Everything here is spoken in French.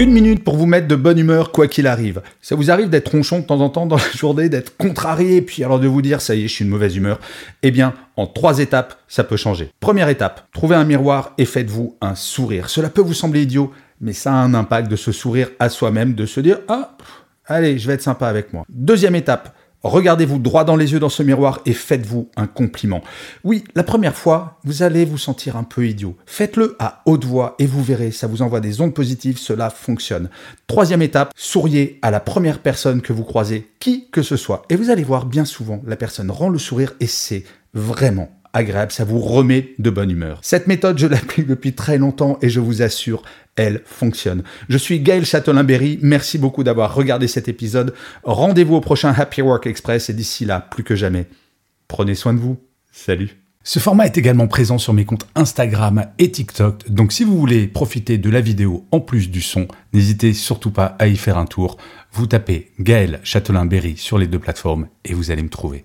Une minute pour vous mettre de bonne humeur quoi qu'il arrive. Ça vous arrive d'être ronchon de temps en temps dans la journée, d'être contrarié, puis alors de vous dire ça y est, je suis une mauvaise humeur. Eh bien, en trois étapes, ça peut changer. Première étape, trouvez un miroir et faites-vous un sourire. Cela peut vous sembler idiot, mais ça a un impact de se sourire à soi-même, de se dire ah, allez, je vais être sympa avec moi. Deuxième étape, Regardez-vous droit dans les yeux dans ce miroir et faites-vous un compliment. Oui, la première fois, vous allez vous sentir un peu idiot. Faites-le à haute voix et vous verrez, ça vous envoie des ondes positives, cela fonctionne. Troisième étape, souriez à la première personne que vous croisez, qui que ce soit. Et vous allez voir bien souvent, la personne rend le sourire et c'est vraiment agréable, ça vous remet de bonne humeur. Cette méthode, je l'applique depuis très longtemps et je vous assure, elle fonctionne. Je suis Gaël Châtelain-Berry, merci beaucoup d'avoir regardé cet épisode. Rendez-vous au prochain Happy Work Express et d'ici là, plus que jamais, prenez soin de vous. Salut ce format est également présent sur mes comptes Instagram et TikTok, donc si vous voulez profiter de la vidéo en plus du son, n'hésitez surtout pas à y faire un tour. Vous tapez Gaël Châtelain-Berry sur les deux plateformes et vous allez me trouver.